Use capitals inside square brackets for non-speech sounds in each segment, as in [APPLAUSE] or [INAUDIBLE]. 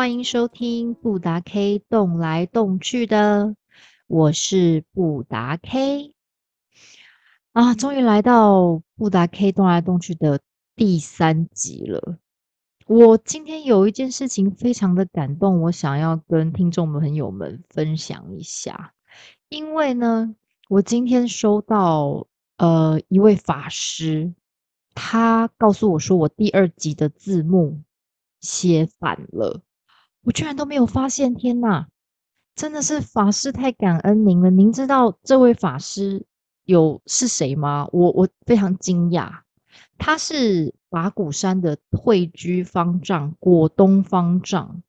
欢迎收听布达 K 动来动去的，我是布达 K 啊，终于来到布达 K 动来动去的第三集了。我今天有一件事情非常的感动，我想要跟听众朋友们分享一下。因为呢，我今天收到呃一位法师，他告诉我说，我第二集的字幕写反了。我居然都没有发现！天哪，真的是法师太感恩您了。您知道这位法师有是谁吗？我我非常惊讶，他是法鼓山的退居方丈果东方丈，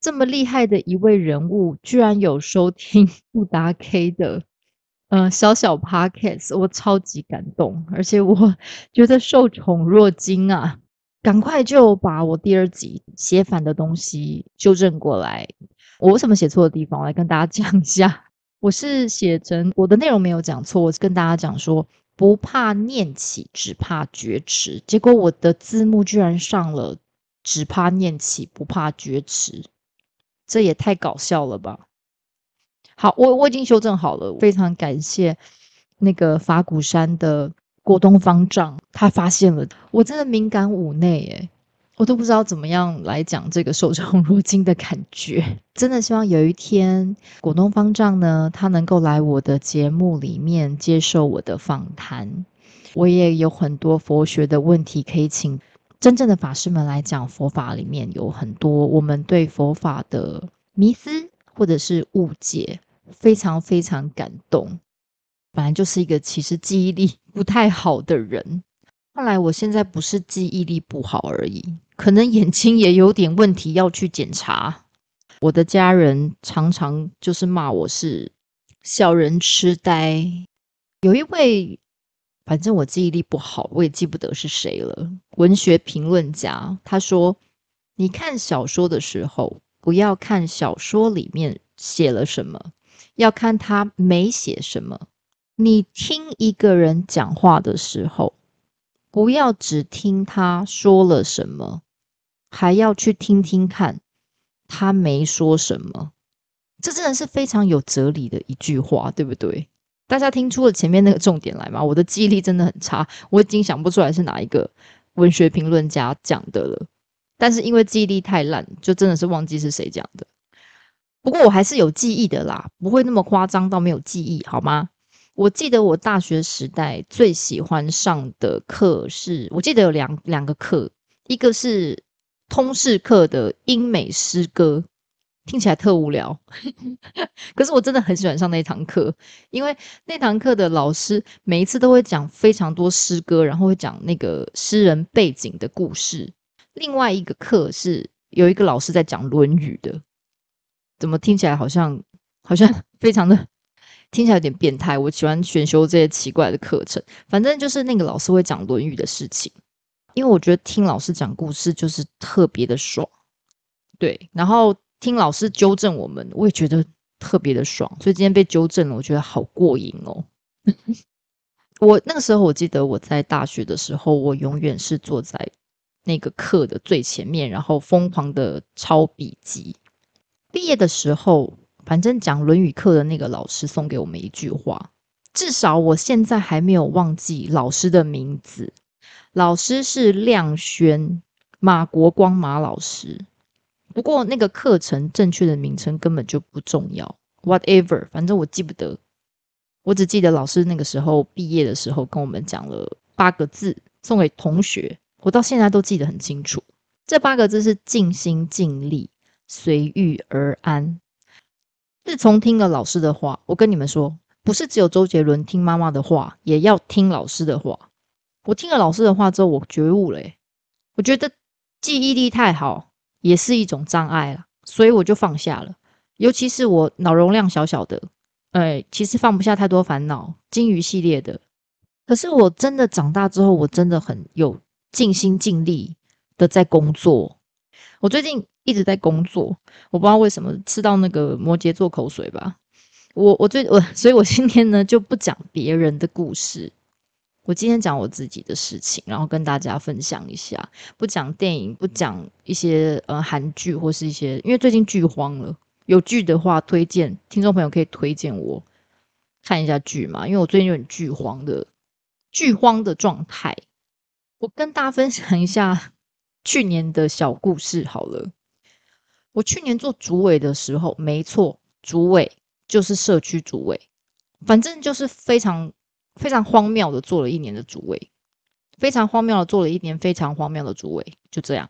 这么厉害的一位人物，居然有收听 [LAUGHS] 布达 K 的呃小小 Podcast，我超级感动，而且我觉得受宠若惊啊！赶快就把我第二集写反的东西纠正过来。我为什么写错的地方，我来跟大家 [LAUGHS] 讲一下。我是写成我的内容没有讲错，我是跟大家讲说不怕念起，只怕觉迟。结果我的字幕居然上了只怕念起，不怕觉迟，这也太搞笑了吧！好，我我已经修正好了，非常感谢那个法鼓山的。果东方丈他发现了，我真的敏感五内诶，我都不知道怎么样来讲这个受宠若惊的感觉。[LAUGHS] 真的希望有一天果东方丈呢，他能够来我的节目里面接受我的访谈。我也有很多佛学的问题可以请真正的法师们来讲。佛法里面有很多我们对佛法的迷思或者是误解，非常非常感动。本来就是一个其实记忆力不太好的人，看来我现在不是记忆力不好而已，可能眼睛也有点问题要去检查。我的家人常常就是骂我是小人痴呆。有一位，反正我记忆力不好，我也记不得是谁了。文学评论家他说：“你看小说的时候，不要看小说里面写了什么，要看他没写什么。”你听一个人讲话的时候，不要只听他说了什么，还要去听听看他没说什么。这真的是非常有哲理的一句话，对不对？大家听出了前面那个重点来吗？我的记忆力真的很差，我已经想不出来是哪一个文学评论家讲的了。但是因为记忆力太烂，就真的是忘记是谁讲的。不过我还是有记忆的啦，不会那么夸张到没有记忆，好吗？我记得我大学时代最喜欢上的课是，我记得有两两个课，一个是通识课的英美诗歌，听起来特无聊，[LAUGHS] 可是我真的很喜欢上那堂课，因为那堂课的老师每一次都会讲非常多诗歌，然后会讲那个诗人背景的故事。另外一个课是有一个老师在讲《论语》的，怎么听起来好像好像 [LAUGHS] 非常的。听起来有点变态。我喜欢选修这些奇怪的课程，反正就是那个老师会讲《论语》的事情，因为我觉得听老师讲故事就是特别的爽。对，然后听老师纠正我们，我也觉得特别的爽。所以今天被纠正了，我觉得好过瘾哦。[LAUGHS] 我那个时候我记得我在大学的时候，我永远是坐在那个课的最前面，然后疯狂的抄笔记。毕业的时候。反正讲《论语》课的那个老师送给我们一句话，至少我现在还没有忘记老师的名字。老师是亮轩，马国光马老师。不过那个课程正确的名称根本就不重要，whatever，反正我记不得。我只记得老师那个时候毕业的时候跟我们讲了八个字，送给同学，我到现在都记得很清楚。这八个字是尽心尽力，随遇而安。自从听了老师的话，我跟你们说，不是只有周杰伦听妈妈的话，也要听老师的话。我听了老师的话之后，我觉悟了，我觉得记忆力太好也是一种障碍了，所以我就放下了。尤其是我脑容量小小的，哎，其实放不下太多烦恼，金鱼系列的。可是我真的长大之后，我真的很有尽心尽力的在工作。我最近。一直在工作，我不知道为什么吃到那个摩羯座口水吧。我我最我，所以我今天呢就不讲别人的故事，我今天讲我自己的事情，然后跟大家分享一下，不讲电影，不讲一些呃韩剧或是一些，因为最近剧荒了。有剧的话，推荐听众朋友可以推荐我看一下剧嘛，因为我最近有点剧荒的剧荒的状态。我跟大家分享一下去年的小故事好了。我去年做主委的时候，没错，主委就是社区主委，反正就是非常非常荒谬的做了一年的主委，非常荒谬的做了一年非常荒谬的主委，就这样。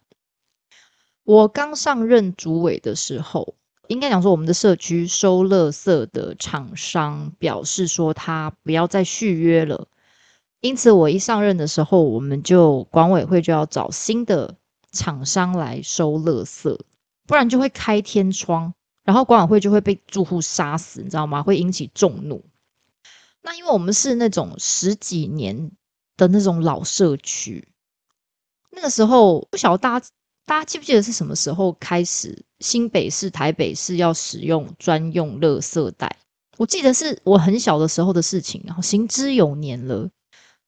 我刚上任主委的时候，应该讲说我们的社区收垃圾的厂商表示说他不要再续约了，因此我一上任的时候，我们就管委会就要找新的厂商来收垃圾。不然就会开天窗，然后管委会就会被住户杀死，你知道吗？会引起众怒。那因为我们是那种十几年的那种老社区，那个时候不晓得大家大家记不记得是什么时候开始新北市、台北市要使用专用垃圾袋？我记得是我很小的时候的事情，然后行之有年了。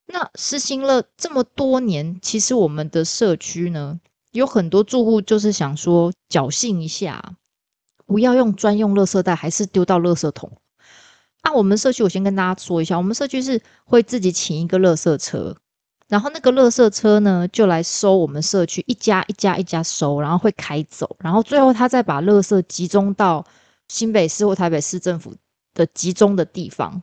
那实行了这么多年，其实我们的社区呢？有很多住户就是想说侥幸一下，不要用专用垃圾袋，还是丢到垃圾桶。啊，我们社区我先跟大家说一下，我们社区是会自己请一个垃圾车，然后那个垃圾车呢就来收我们社区一家一家一家收，然后会开走，然后最后他再把垃圾集中到新北市或台北市政府的集中的地方。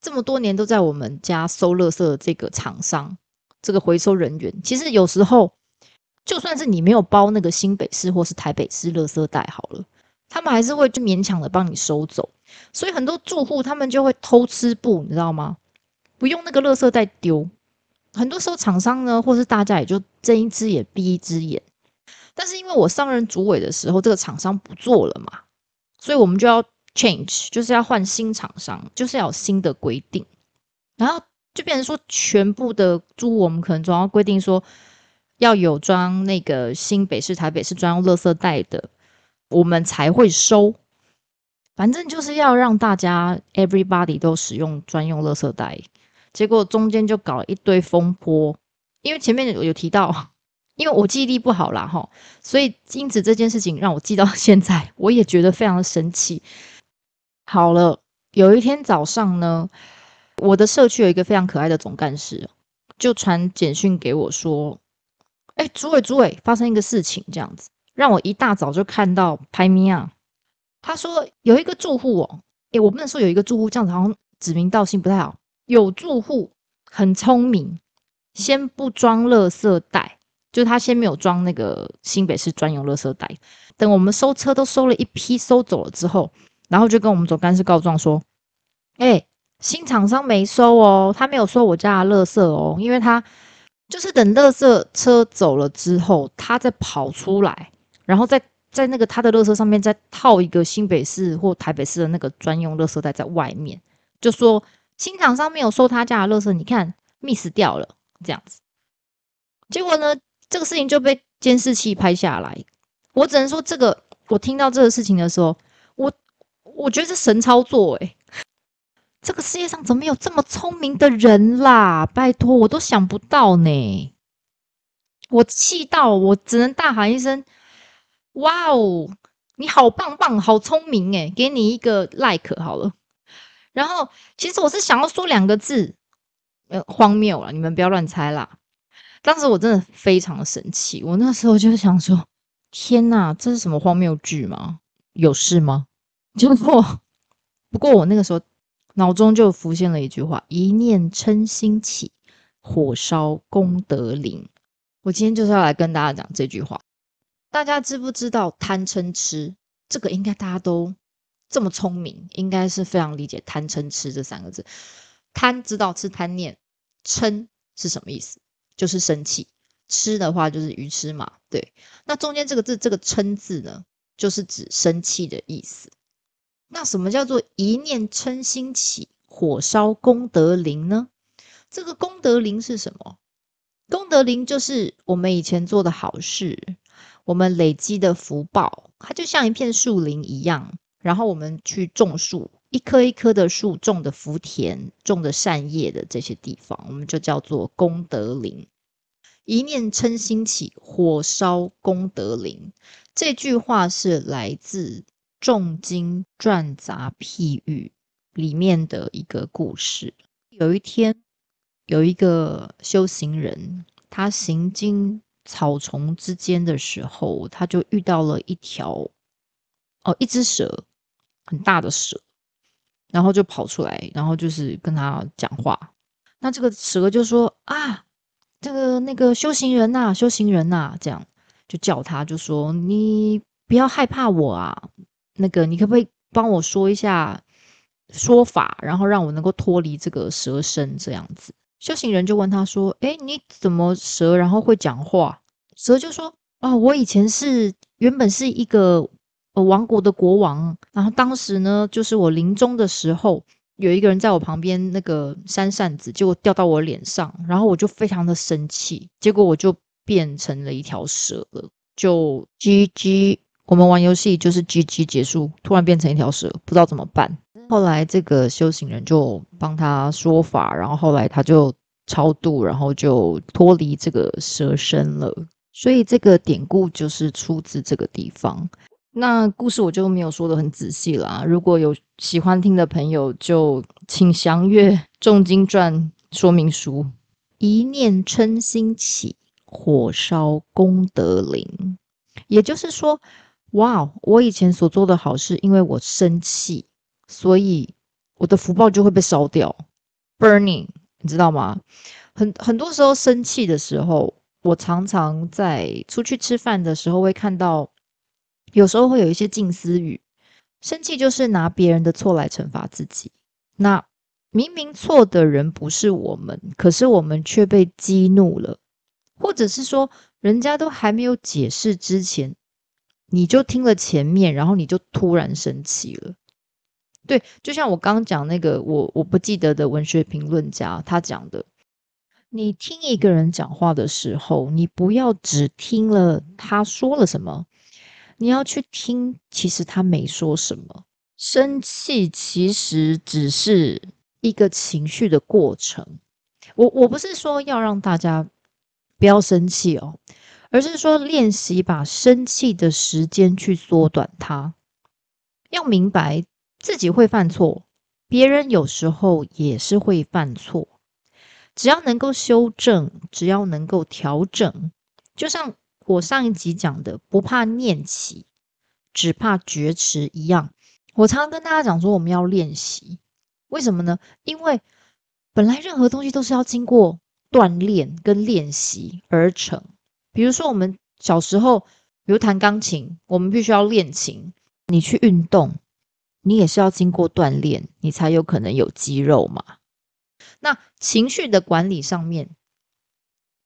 这么多年都在我们家收垃圾的这个厂商，这个回收人员，其实有时候。就算是你没有包那个新北市或是台北市垃圾袋好了，他们还是会就勉强的帮你收走。所以很多住户他们就会偷吃布，你知道吗？不用那个垃圾袋丢。很多时候厂商呢，或是大家也就睁一只眼闭一只眼。但是因为我上任主委的时候，这个厂商不做了嘛，所以我们就要 change，就是要换新厂商，就是要有新的规定。然后就变成说，全部的租我们可能总要规定说。要有装那个新北市、台北市专用垃圾袋的，我们才会收。反正就是要让大家 everybody 都使用专用垃圾袋。结果中间就搞了一堆风波，因为前面有提到，[LAUGHS] 因为我记忆力不好啦，哈，所以因此这件事情让我记到现在，我也觉得非常的生气。好了，有一天早上呢，我的社区有一个非常可爱的总干事，就传简讯给我说。哎，主委，主委，发生一个事情，这样子让我一大早就看到排名啊。他说有一个住户哦，哎，我不能说有一个住户这样子，好像指名道姓不太好。有住户很聪明，先不装垃圾袋，就他先没有装那个新北市专用垃圾袋。等我们收车都收了一批，收走了之后，然后就跟我们总干事告状说：“哎，新厂商没收哦，他没有收我家的垃圾哦，因为他。”就是等垃圾车走了之后，他再跑出来，然后再在那个他的垃圾上面再套一个新北市或台北市的那个专用垃圾袋在外面，就说新厂商没有收他家的垃圾，你看 miss 掉了这样子。结果呢，这个事情就被监视器拍下来。我只能说，这个我听到这个事情的时候，我我觉得是神操作诶。这个世界上怎么有这么聪明的人啦？拜托，我都想不到呢。我气到我只能大喊一声：“哇哦，你好棒棒，好聪明诶给你一个 like 好了。然后，其实我是想要说两个字，呃，荒谬了。你们不要乱猜啦。当时我真的非常的生气，我那时候就想说：天哪，这是什么荒谬剧吗？有事吗？结果，不过我那个时候。脑中就浮现了一句话：“一念嗔心起，火烧功德林。”我今天就是要来跟大家讲这句话。大家知不知道贪嗔痴？这个应该大家都这么聪明，应该是非常理解贪嗔痴这三个字。贪知道吃贪念，嗔是什么意思？就是生气。吃的话就是愚痴嘛。对，那中间这个字，这个嗔字呢，就是指生气的意思。那什么叫做一念嗔心起，火烧功德林呢？这个功德林是什么？功德林就是我们以前做的好事，我们累积的福报，它就像一片树林一样。然后我们去种树，一棵一棵的树种的福田、种的善业的这些地方，我们就叫做功德林。一念嗔心起，火烧功德林。这句话是来自《重金赚杂譬喻》里面的一个故事。有一天，有一个修行人，他行经草丛之间的时候，他就遇到了一条哦，一只蛇，很大的蛇。然后就跑出来，然后就是跟他讲话。那这个蛇就说：“啊，这个那个修行人呐，修行人呐，这样就叫他，就说你不要害怕我啊。那个你可不可以帮我说一下说法，然后让我能够脱离这个蛇身这样子？”修行人就问他说：“哎，你怎么蛇然后会讲话？”蛇就说：“哦，我以前是原本是一个。”呃，王国的国王，然后当时呢，就是我临终的时候，有一个人在我旁边那个扇扇子，结果掉到我脸上，然后我就非常的生气，结果我就变成了一条蛇了，就 G G，我们玩游戏就是 G G 结束，突然变成一条蛇，不知道怎么办。后来这个修行人就帮他说法，然后后来他就超度，然后就脱离这个蛇身了。所以这个典故就是出自这个地方。那故事我就没有说的很仔细了。如果有喜欢听的朋友，就请详阅《重金传》说明书。一念嗔心起，火烧功德林。也就是说，哇，我以前所做的好事，因为我生气，所以我的福报就会被烧掉，burning，你知道吗？很很多时候生气的时候，我常常在出去吃饭的时候会看到。有时候会有一些近思语，生气就是拿别人的错来惩罚自己。那明明错的人不是我们，可是我们却被激怒了，或者是说，人家都还没有解释之前，你就听了前面，然后你就突然生气了。对，就像我刚刚讲那个我我不记得的文学评论家他讲的，你听一个人讲话的时候，你不要只听了他说了什么。你要去听，其实他没说什么。生气其实只是一个情绪的过程。我我不是说要让大家不要生气哦，而是说练习把生气的时间去缩短它。要明白自己会犯错，别人有时候也是会犯错。只要能够修正，只要能够调整，就像。我上一集讲的不怕念起，只怕觉迟一样。我常常跟大家讲说，我们要练习，为什么呢？因为本来任何东西都是要经过锻炼跟练习而成。比如说，我们小时候，比如弹钢琴，我们必须要练琴。你去运动，你也是要经过锻炼，你才有可能有肌肉嘛。那情绪的管理上面，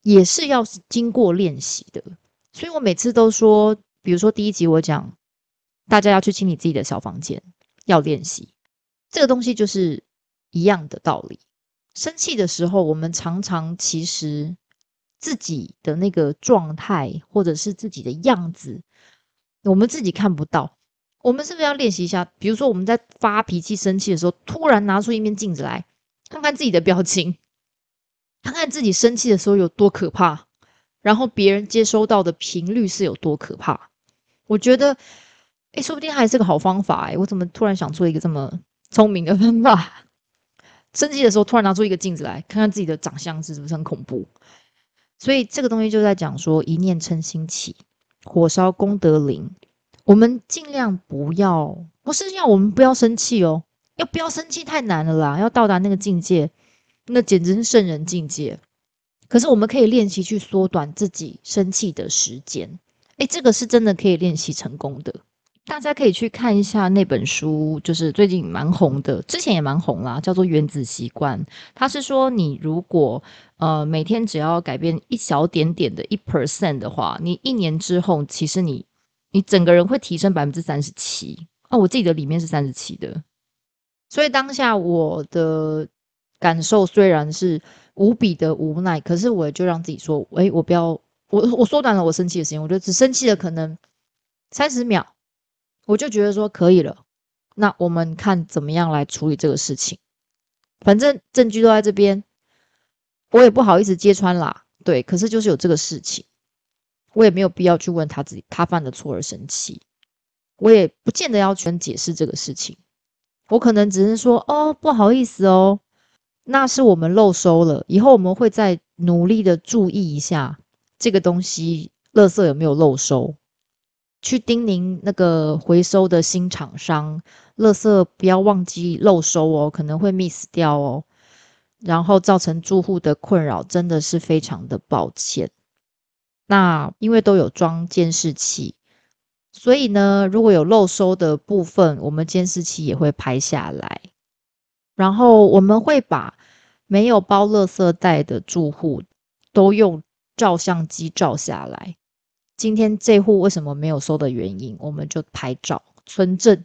也是要经过练习的。所以我每次都说，比如说第一集我讲，大家要去清理自己的小房间，要练习这个东西，就是一样的道理。生气的时候，我们常常其实自己的那个状态，或者是自己的样子，我们自己看不到。我们是不是要练习一下？比如说我们在发脾气、生气的时候，突然拿出一面镜子来，看看自己的表情，看看自己生气的时候有多可怕。然后别人接收到的频率是有多可怕？我觉得，哎，说不定还是个好方法哎！我怎么突然想出一个这么聪明的方法？[LAUGHS] 生气的时候突然拿出一个镜子来看看自己的长相是不是很恐怖？所以这个东西就在讲说，一念嗔心起，火烧功德林。我们尽量不要，不是要我们不要生气哦，要不要生气太难了啦！要到达那个境界，那简直是圣人境界。可是我们可以练习去缩短自己生气的时间，诶，这个是真的可以练习成功的。大家可以去看一下那本书，就是最近蛮红的，之前也蛮红啦，叫做《原子习惯》。它是说，你如果呃每天只要改变一小点点的一 percent 的话，你一年之后，其实你你整个人会提升百分之三十七啊！我自己的里面是三十七的。所以当下我的感受虽然是。无比的无奈，可是我就让自己说：“哎，我不要，我我缩短了我生气的时间，我觉得只生气了可能三十秒，我就觉得说可以了，那我们看怎么样来处理这个事情。反正证据都在这边，我也不好意思揭穿啦。对，可是就是有这个事情，我也没有必要去问他自己他犯的错而生气，我也不见得要全解释这个事情。我可能只是说，哦，不好意思哦，那是我们漏收了，以后我们会再努力的注意一下这个东西，垃圾有没有漏收。去叮咛那个回收的新厂商，垃圾不要忘记漏收哦，可能会 miss 掉哦，然后造成住户的困扰，真的是非常的抱歉。那因为都有装监视器，所以呢，如果有漏收的部分，我们监视器也会拍下来，然后我们会把没有包垃圾袋的住户都用照相机照下来。今天这户为什么没有收的原因，我们就拍照存证，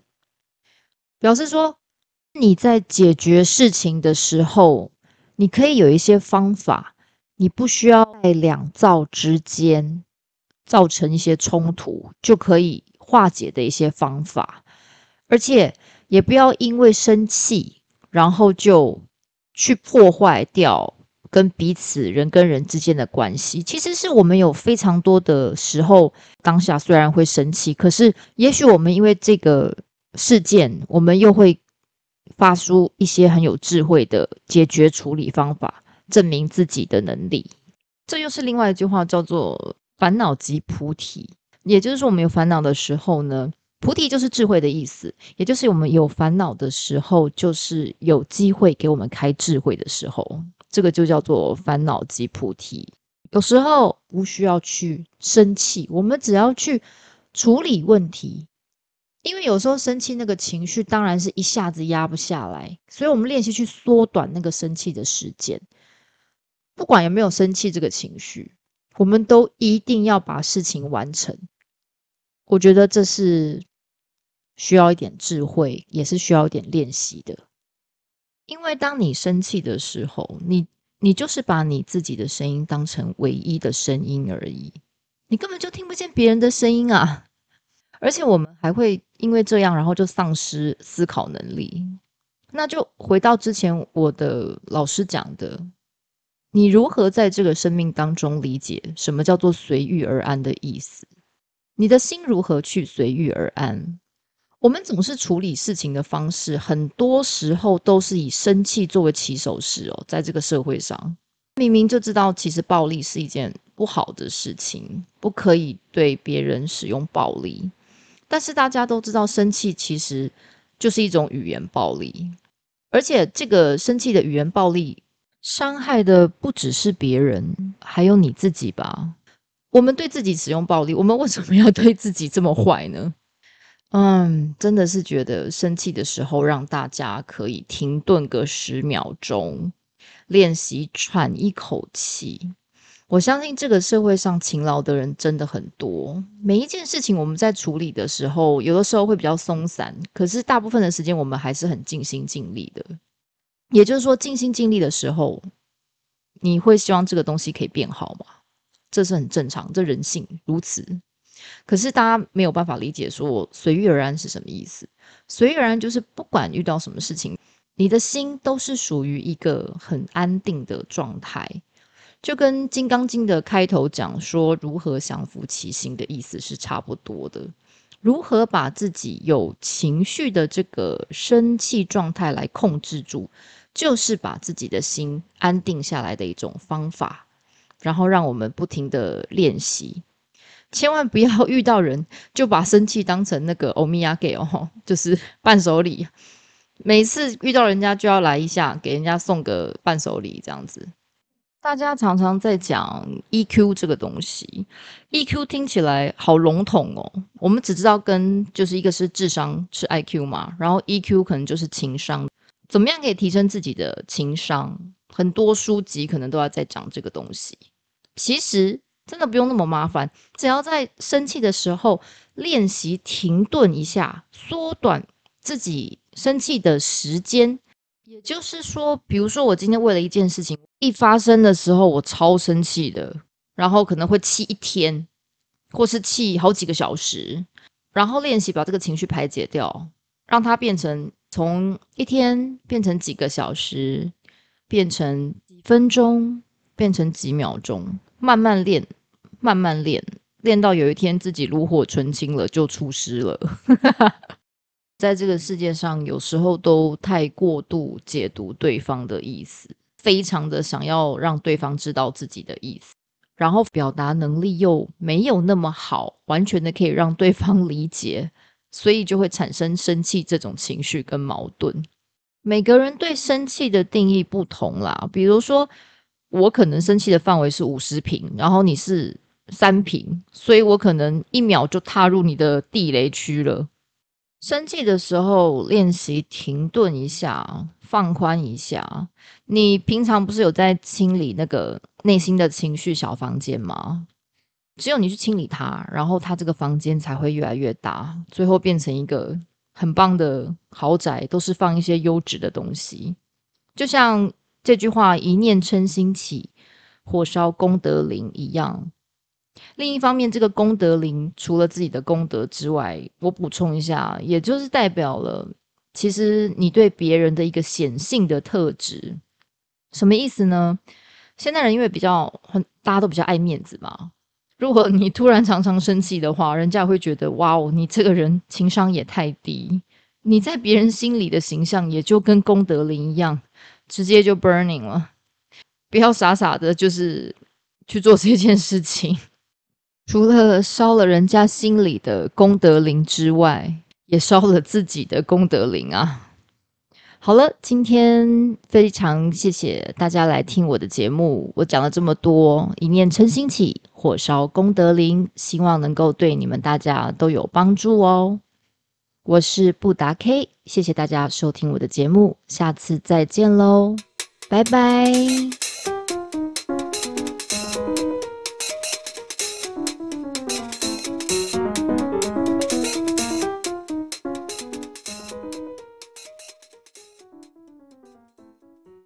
表示说你在解决事情的时候，你可以有一些方法，你不需要在两造之间造成一些冲突，就可以化解的一些方法，而且也不要因为生气，然后就去破坏掉。跟彼此人跟人之间的关系，其实是我们有非常多的时候，当下虽然会生气，可是也许我们因为这个事件，我们又会发出一些很有智慧的解决处理方法，证明自己的能力。这又是另外一句话，叫做“烦恼即菩提”。也就是说，我们有烦恼的时候呢，菩提就是智慧的意思，也就是我们有烦恼的时候，就是有机会给我们开智慧的时候。这个就叫做烦恼即菩提。有时候不需要去生气，我们只要去处理问题。因为有时候生气那个情绪当然是一下子压不下来，所以我们练习去缩短那个生气的时间。不管有没有生气这个情绪，我们都一定要把事情完成。我觉得这是需要一点智慧，也是需要一点练习的。因为当你生气的时候，你你就是把你自己的声音当成唯一的声音而已，你根本就听不见别人的声音啊！而且我们还会因为这样，然后就丧失思考能力。那就回到之前我的老师讲的，你如何在这个生命当中理解什么叫做随遇而安的意思？你的心如何去随遇而安？我们总是处理事情的方式，很多时候都是以生气作为起手式哦。在这个社会上，明明就知道其实暴力是一件不好的事情，不可以对别人使用暴力，但是大家都知道，生气其实就是一种语言暴力，而且这个生气的语言暴力伤害的不只是别人，还有你自己吧？我们对自己使用暴力，我们为什么要对自己这么坏呢？嗯，真的是觉得生气的时候，让大家可以停顿个十秒钟，练习喘一口气。我相信这个社会上勤劳的人真的很多。每一件事情我们在处理的时候，有的时候会比较松散，可是大部分的时间我们还是很尽心尽力的。也就是说，尽心尽力的时候，你会希望这个东西可以变好吗？这是很正常，这人性如此。可是大家没有办法理解，说随遇而安是什么意思？随遇而安就是不管遇到什么事情，你的心都是属于一个很安定的状态，就跟《金刚经》的开头讲说如何降服其心的意思是差不多的。如何把自己有情绪的这个生气状态来控制住，就是把自己的心安定下来的一种方法。然后让我们不停的练习。千万不要遇到人就把生气当成那个欧米亚给哦，[LAUGHS] 就是伴手礼。每次遇到人家就要来一下，给人家送个伴手礼这样子。大家常常在讲 EQ 这个东西，EQ 听起来好笼统哦。我们只知道跟就是一个是智商是 IQ 嘛，然后 EQ 可能就是情商。怎么样可以提升自己的情商？很多书籍可能都要在讲这个东西。其实。真的不用那么麻烦，只要在生气的时候练习停顿一下，缩短自己生气的时间。也就是说，比如说我今天为了一件事情一发生的时候，我超生气的，然后可能会气一天，或是气好几个小时，然后练习把这个情绪排解掉。让它变成从一天变成几个小时，变成几分钟，变成几秒钟，慢慢练，慢慢练，练到有一天自己炉火纯青了，就出师了。[LAUGHS] 在这个世界上，有时候都太过度解读对方的意思，非常的想要让对方知道自己的意思。然后表达能力又没有那么好，完全的可以让对方理解，所以就会产生生气这种情绪跟矛盾。每个人对生气的定义不同啦，比如说我可能生气的范围是五十平，然后你是三平，所以我可能一秒就踏入你的地雷区了。生气的时候练习停顿一下，放宽一下。你平常不是有在清理那个？内心的情绪小房间吗？只有你去清理它，然后它这个房间才会越来越大，最后变成一个很棒的豪宅，都是放一些优质的东西。就像这句话“一念嗔心起，火烧功德林”一样。另一方面，这个功德林除了自己的功德之外，我补充一下，也就是代表了其实你对别人的一个显性的特质。什么意思呢？现代人因为比较很，大家都比较爱面子嘛。如果你突然常常生气的话，人家会觉得哇哦，你这个人情商也太低。你在别人心里的形象也就跟功德林一样，直接就 burning 了。不要傻傻的，就是去做这件事情，除了烧了人家心里的功德林之外，也烧了自己的功德林啊。好了，今天非常谢谢大家来听我的节目。我讲了这么多，一念嗔心起，火烧功德林，希望能够对你们大家都有帮助哦。我是布达 K，谢谢大家收听我的节目，下次再见喽，拜拜。